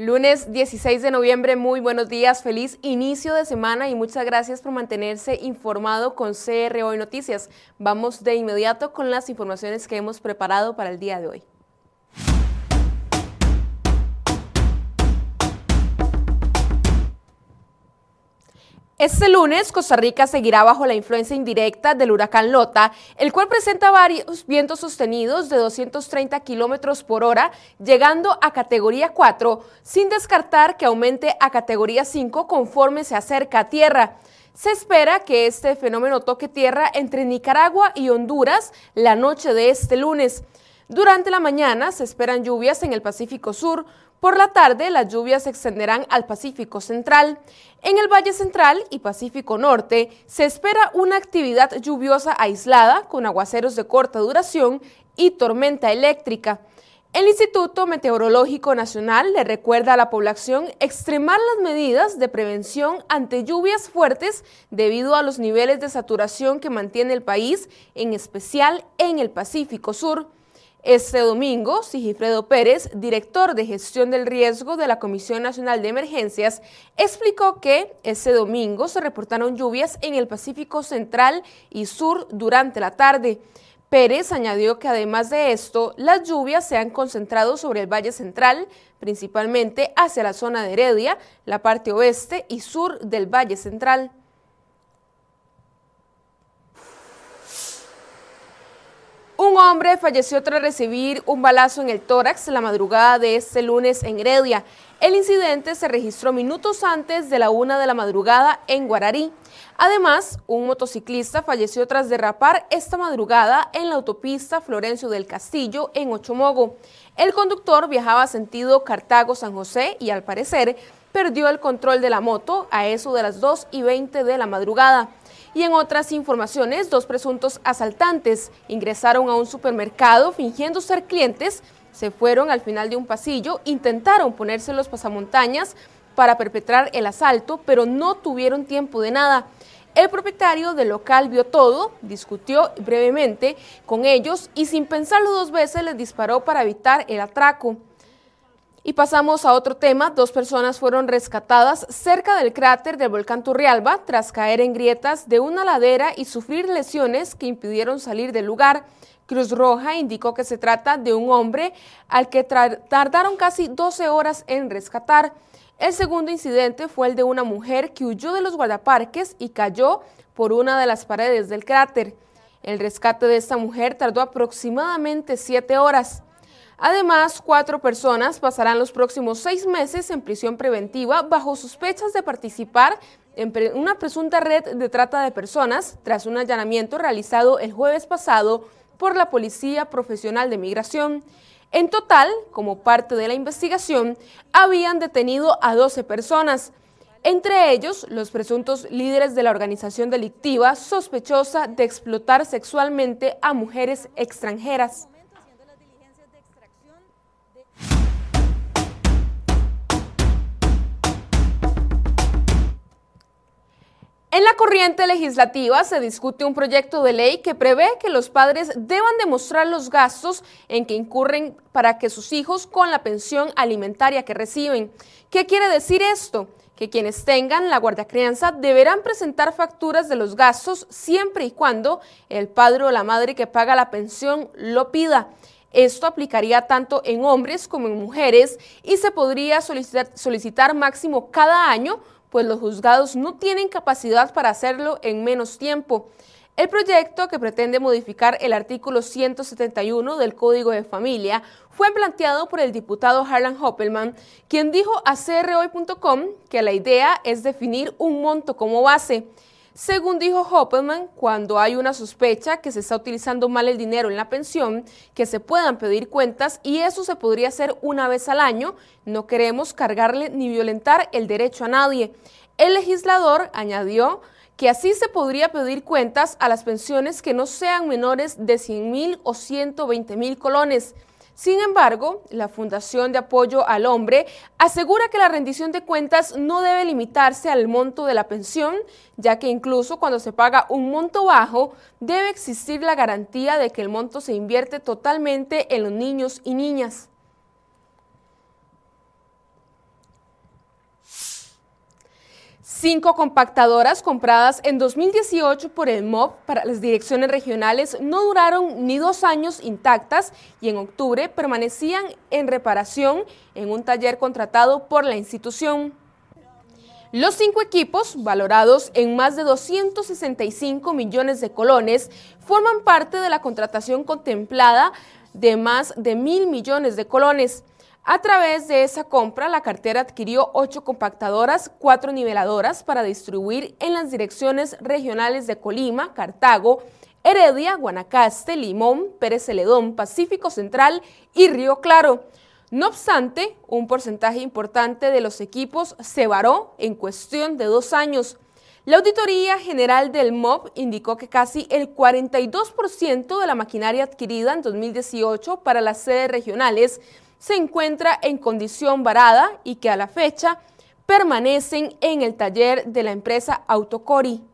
Lunes 16 de noviembre, muy buenos días, feliz inicio de semana y muchas gracias por mantenerse informado con CR Hoy Noticias. Vamos de inmediato con las informaciones que hemos preparado para el día de hoy. Este lunes, Costa Rica seguirá bajo la influencia indirecta del huracán Lota, el cual presenta varios vientos sostenidos de 230 kilómetros por hora, llegando a categoría 4, sin descartar que aumente a categoría 5 conforme se acerca a tierra. Se espera que este fenómeno toque tierra entre Nicaragua y Honduras la noche de este lunes. Durante la mañana se esperan lluvias en el Pacífico Sur, por la tarde, las lluvias se extenderán al Pacífico Central. En el Valle Central y Pacífico Norte se espera una actividad lluviosa aislada con aguaceros de corta duración y tormenta eléctrica. El Instituto Meteorológico Nacional le recuerda a la población extremar las medidas de prevención ante lluvias fuertes debido a los niveles de saturación que mantiene el país, en especial en el Pacífico Sur. Este domingo, Sigifredo Pérez, director de gestión del riesgo de la Comisión Nacional de Emergencias, explicó que este domingo se reportaron lluvias en el Pacífico Central y Sur durante la tarde. Pérez añadió que además de esto, las lluvias se han concentrado sobre el Valle Central, principalmente hacia la zona de Heredia, la parte oeste y sur del Valle Central. Un hombre falleció tras recibir un balazo en el tórax la madrugada de este lunes en Heredia. El incidente se registró minutos antes de la una de la madrugada en Guararí. Además, un motociclista falleció tras derrapar esta madrugada en la autopista Florencio del Castillo en Ochomogo. El conductor viajaba sentido Cartago-San José y al parecer perdió el control de la moto a eso de las 2 y 20 de la madrugada. Y en otras informaciones, dos presuntos asaltantes ingresaron a un supermercado fingiendo ser clientes, se fueron al final de un pasillo, intentaron ponerse los pasamontañas para perpetrar el asalto, pero no tuvieron tiempo de nada. El propietario del local vio todo, discutió brevemente con ellos y sin pensarlo dos veces les disparó para evitar el atraco. Y pasamos a otro tema. Dos personas fueron rescatadas cerca del cráter del volcán Turrialba tras caer en grietas de una ladera y sufrir lesiones que impidieron salir del lugar. Cruz Roja indicó que se trata de un hombre al que tardaron casi 12 horas en rescatar. El segundo incidente fue el de una mujer que huyó de los guardaparques y cayó por una de las paredes del cráter. El rescate de esta mujer tardó aproximadamente 7 horas. Además, cuatro personas pasarán los próximos seis meses en prisión preventiva bajo sospechas de participar en una presunta red de trata de personas tras un allanamiento realizado el jueves pasado por la Policía Profesional de Migración. En total, como parte de la investigación, habían detenido a 12 personas, entre ellos los presuntos líderes de la organización delictiva sospechosa de explotar sexualmente a mujeres extranjeras. En la corriente legislativa se discute un proyecto de ley que prevé que los padres deban demostrar los gastos en que incurren para que sus hijos con la pensión alimentaria que reciben. ¿Qué quiere decir esto? Que quienes tengan la guardia crianza deberán presentar facturas de los gastos siempre y cuando el padre o la madre que paga la pensión lo pida. Esto aplicaría tanto en hombres como en mujeres y se podría solicitar, solicitar máximo cada año pues los juzgados no tienen capacidad para hacerlo en menos tiempo. El proyecto, que pretende modificar el artículo 171 del Código de Familia, fue planteado por el diputado Harlan Hoppelman, quien dijo a crhoy.com que la idea es definir un monto como base. Según dijo Hoppelman, cuando hay una sospecha que se está utilizando mal el dinero en la pensión, que se puedan pedir cuentas y eso se podría hacer una vez al año, no queremos cargarle ni violentar el derecho a nadie. El legislador añadió que así se podría pedir cuentas a las pensiones que no sean menores de 100 mil o 120 mil colones. Sin embargo, la Fundación de Apoyo al Hombre asegura que la rendición de cuentas no debe limitarse al monto de la pensión, ya que incluso cuando se paga un monto bajo, debe existir la garantía de que el monto se invierte totalmente en los niños y niñas. Cinco compactadoras compradas en 2018 por el MOB para las direcciones regionales no duraron ni dos años intactas y en octubre permanecían en reparación en un taller contratado por la institución. Los cinco equipos, valorados en más de 265 millones de colones, forman parte de la contratación contemplada de más de mil millones de colones. A través de esa compra, la cartera adquirió ocho compactadoras, cuatro niveladoras para distribuir en las direcciones regionales de Colima, Cartago, Heredia, Guanacaste, Limón, Pérez Celedón, Pacífico Central y Río Claro. No obstante, un porcentaje importante de los equipos se varó en cuestión de dos años. La Auditoría General del MOB indicó que casi el 42% de la maquinaria adquirida en 2018 para las sedes regionales se encuentra en condición varada y que a la fecha permanecen en el taller de la empresa Autocori.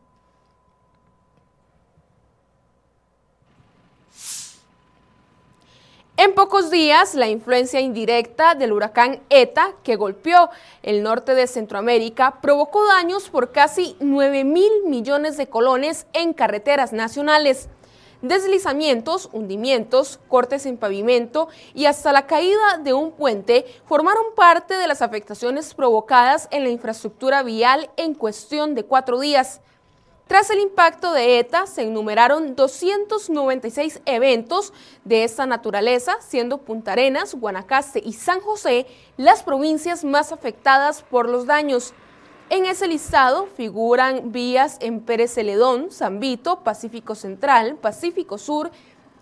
En pocos días, la influencia indirecta del huracán ETA, que golpeó el norte de Centroamérica, provocó daños por casi 9 mil millones de colones en carreteras nacionales. Deslizamientos, hundimientos, cortes en pavimento y hasta la caída de un puente formaron parte de las afectaciones provocadas en la infraestructura vial en cuestión de cuatro días. Tras el impacto de ETA, se enumeraron 296 eventos de esta naturaleza, siendo Punta Arenas, Guanacaste y San José las provincias más afectadas por los daños. En ese listado figuran vías en Pérez Celedón, San Vito, Pacífico Central, Pacífico Sur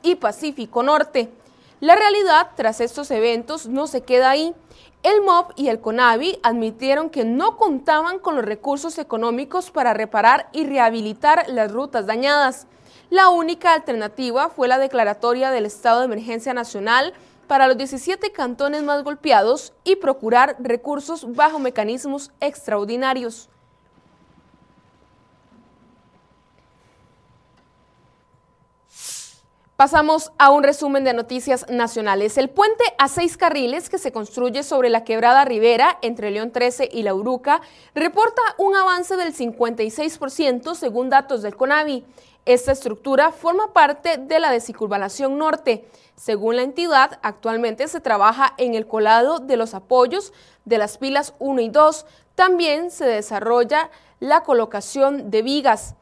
y Pacífico Norte. La realidad tras estos eventos no se queda ahí. El MOB y el CONAVI admitieron que no contaban con los recursos económicos para reparar y rehabilitar las rutas dañadas. La única alternativa fue la declaratoria del estado de emergencia nacional para los 17 cantones más golpeados y procurar recursos bajo mecanismos extraordinarios. Pasamos a un resumen de noticias nacionales. El puente a seis carriles que se construye sobre la quebrada Rivera entre León 13 y La Uruca reporta un avance del 56% según datos del CONAVI. Esta estructura forma parte de la descircunvalación norte. Según la entidad, actualmente se trabaja en el colado de los apoyos de las pilas 1 y 2. También se desarrolla la colocación de vigas.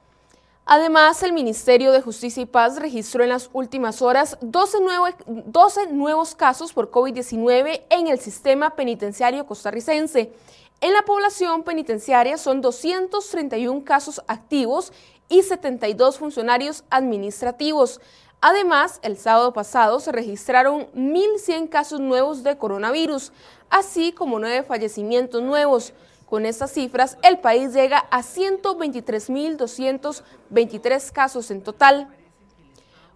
Además, el Ministerio de Justicia y Paz registró en las últimas horas 12, 12 nuevos casos por COVID-19 en el sistema penitenciario costarricense. En la población penitenciaria son 231 casos activos y 72 funcionarios administrativos. Además, el sábado pasado se registraron 1.100 casos nuevos de coronavirus, así como nueve fallecimientos nuevos. Con estas cifras, el país llega a 123.223 casos en total.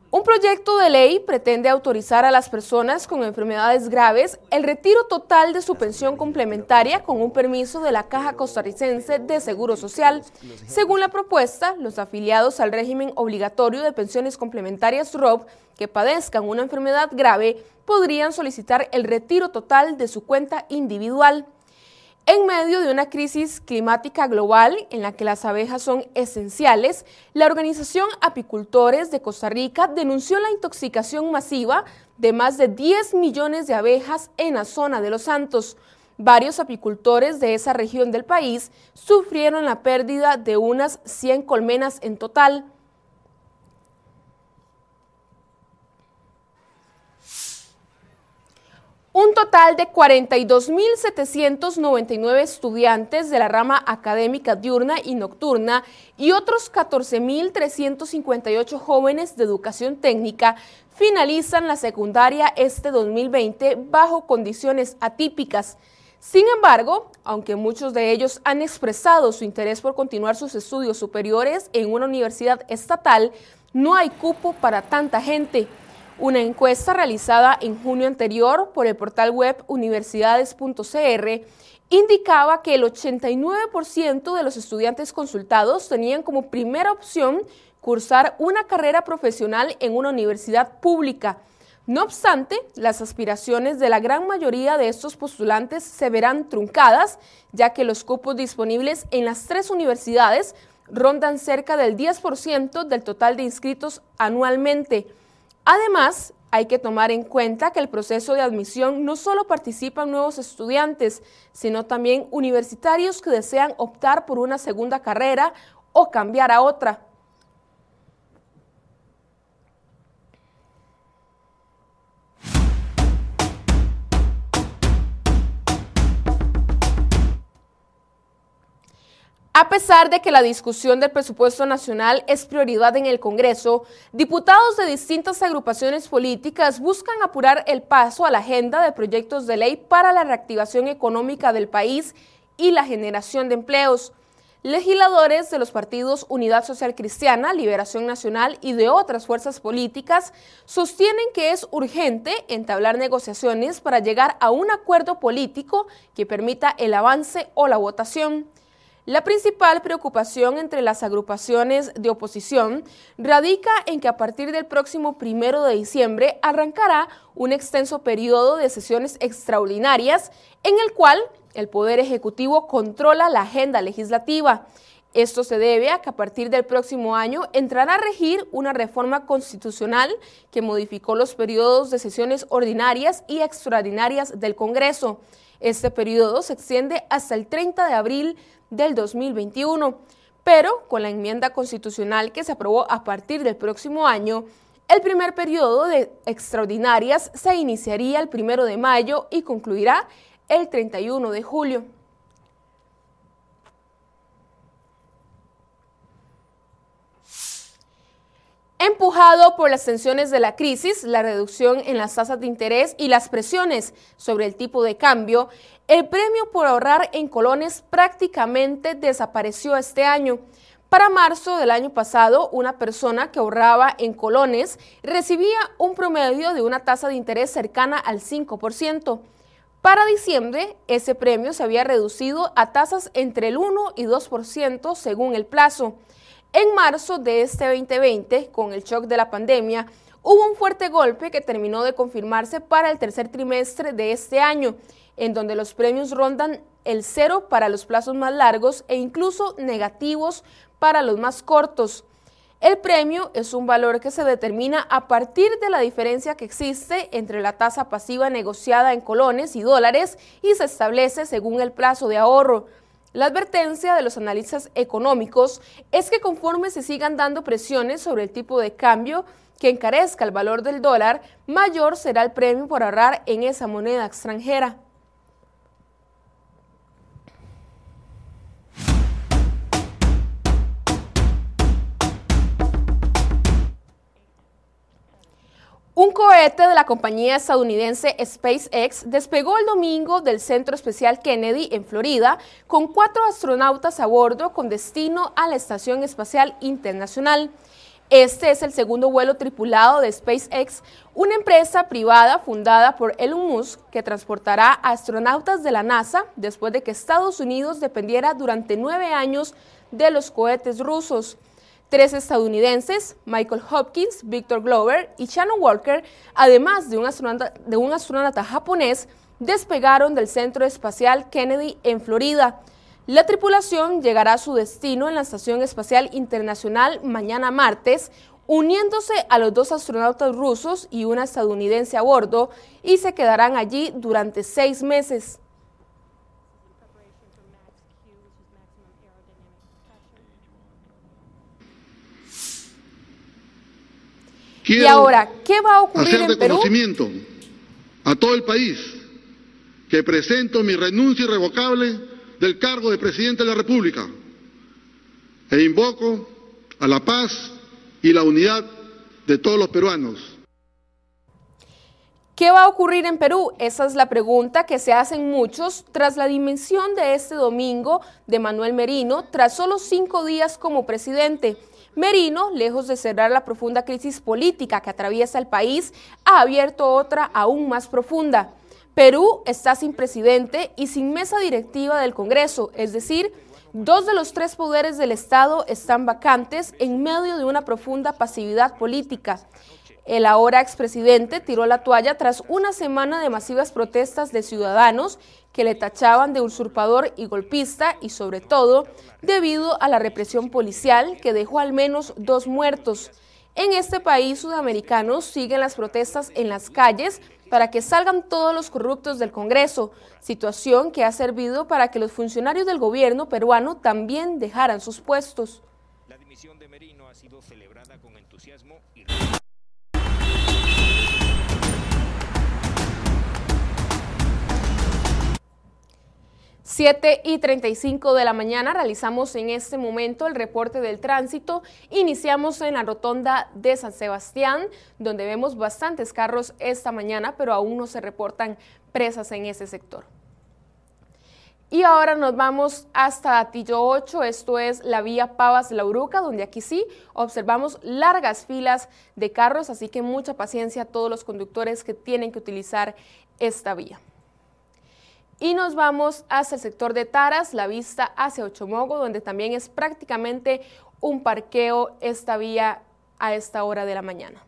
Un proyecto de ley pretende autorizar a las personas con enfermedades graves el retiro total de su pensión complementaria con un permiso de la Caja Costarricense de Seguro Social. Según la propuesta, los afiliados al régimen obligatorio de pensiones complementarias ROB que padezcan una enfermedad grave podrían solicitar el retiro total de su cuenta individual. En medio de una crisis climática global en la que las abejas son esenciales, la organización Apicultores de Costa Rica denunció la intoxicación masiva de más de 10 millones de abejas en la zona de Los Santos. Varios apicultores de esa región del país sufrieron la pérdida de unas 100 colmenas en total. Un total de 42.799 estudiantes de la rama académica diurna y nocturna y otros 14.358 jóvenes de educación técnica finalizan la secundaria este 2020 bajo condiciones atípicas. Sin embargo, aunque muchos de ellos han expresado su interés por continuar sus estudios superiores en una universidad estatal, no hay cupo para tanta gente. Una encuesta realizada en junio anterior por el portal web universidades.cr indicaba que el 89% de los estudiantes consultados tenían como primera opción cursar una carrera profesional en una universidad pública. No obstante, las aspiraciones de la gran mayoría de estos postulantes se verán truncadas, ya que los cupos disponibles en las tres universidades rondan cerca del 10% del total de inscritos anualmente. Además, hay que tomar en cuenta que el proceso de admisión no solo participan nuevos estudiantes, sino también universitarios que desean optar por una segunda carrera o cambiar a otra. A pesar de que la discusión del presupuesto nacional es prioridad en el Congreso, diputados de distintas agrupaciones políticas buscan apurar el paso a la agenda de proyectos de ley para la reactivación económica del país y la generación de empleos. Legisladores de los partidos Unidad Social Cristiana, Liberación Nacional y de otras fuerzas políticas sostienen que es urgente entablar negociaciones para llegar a un acuerdo político que permita el avance o la votación. La principal preocupación entre las agrupaciones de oposición radica en que a partir del próximo primero de diciembre arrancará un extenso periodo de sesiones extraordinarias en el cual el Poder Ejecutivo controla la agenda legislativa. Esto se debe a que a partir del próximo año entrará a regir una reforma constitucional que modificó los periodos de sesiones ordinarias y extraordinarias del Congreso. Este periodo se extiende hasta el 30 de abril del 2021, pero con la enmienda constitucional que se aprobó a partir del próximo año, el primer periodo de extraordinarias se iniciaría el 1 de mayo y concluirá el 31 de julio. Empujado por las tensiones de la crisis, la reducción en las tasas de interés y las presiones sobre el tipo de cambio, el premio por ahorrar en colones prácticamente desapareció este año. Para marzo del año pasado, una persona que ahorraba en colones recibía un promedio de una tasa de interés cercana al 5%. Para diciembre, ese premio se había reducido a tasas entre el 1 y 2% según el plazo. En marzo de este 2020, con el shock de la pandemia, hubo un fuerte golpe que terminó de confirmarse para el tercer trimestre de este año, en donde los premios rondan el cero para los plazos más largos e incluso negativos para los más cortos. El premio es un valor que se determina a partir de la diferencia que existe entre la tasa pasiva negociada en colones y dólares y se establece según el plazo de ahorro. La advertencia de los analistas económicos es que conforme se sigan dando presiones sobre el tipo de cambio que encarezca el valor del dólar, mayor será el premio por ahorrar en esa moneda extranjera. Un cohete de la compañía estadounidense SpaceX despegó el domingo del Centro Especial Kennedy en Florida con cuatro astronautas a bordo con destino a la Estación Espacial Internacional. Este es el segundo vuelo tripulado de SpaceX, una empresa privada fundada por Elon Musk que transportará a astronautas de la NASA después de que Estados Unidos dependiera durante nueve años de los cohetes rusos. Tres estadounidenses, Michael Hopkins, Victor Glover y Shannon Walker, además de un astronauta, japonés, despegaron del Centro Espacial Kennedy en Florida. La tripulación llegará a su destino en la Estación Espacial Internacional mañana martes, uniéndose a los dos astronautas rusos y una estadounidense a bordo, y se quedarán allí durante seis meses. Y ahora, ¿qué va a ocurrir hacer de conocimiento a todo el país que presento mi renuncia irrevocable del cargo de presidente de la República e invoco a la paz y la unidad de todos los peruanos. ¿Qué va a ocurrir en Perú? Esa es la pregunta que se hacen muchos tras la dimensión de este domingo de Manuel Merino, tras solo cinco días como presidente. Merino, lejos de cerrar la profunda crisis política que atraviesa el país, ha abierto otra aún más profunda. Perú está sin presidente y sin mesa directiva del Congreso, es decir, dos de los tres poderes del Estado están vacantes en medio de una profunda pasividad política. El ahora expresidente tiró la toalla tras una semana de masivas protestas de ciudadanos que le tachaban de usurpador y golpista y sobre todo debido a la represión policial que dejó al menos dos muertos. En este país sudamericano siguen las protestas en las calles para que salgan todos los corruptos del Congreso, situación que ha servido para que los funcionarios del gobierno peruano también dejaran sus puestos. La dimisión de Merino ha sido celebrada con entusiasmo y 7 y 35 de la mañana realizamos en este momento el reporte del tránsito. Iniciamos en la rotonda de San Sebastián, donde vemos bastantes carros esta mañana, pero aún no se reportan presas en ese sector. Y ahora nos vamos hasta Atillo 8, esto es la vía Pavas-La Uruca, donde aquí sí observamos largas filas de carros, así que mucha paciencia a todos los conductores que tienen que utilizar esta vía. Y nos vamos hacia el sector de Taras, la vista hacia Ochomogo, donde también es prácticamente un parqueo esta vía a esta hora de la mañana.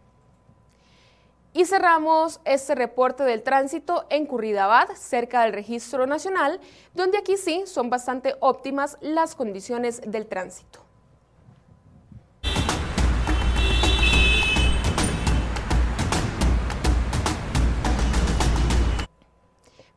Y cerramos este reporte del tránsito en Curridabad, cerca del registro nacional, donde aquí sí son bastante óptimas las condiciones del tránsito.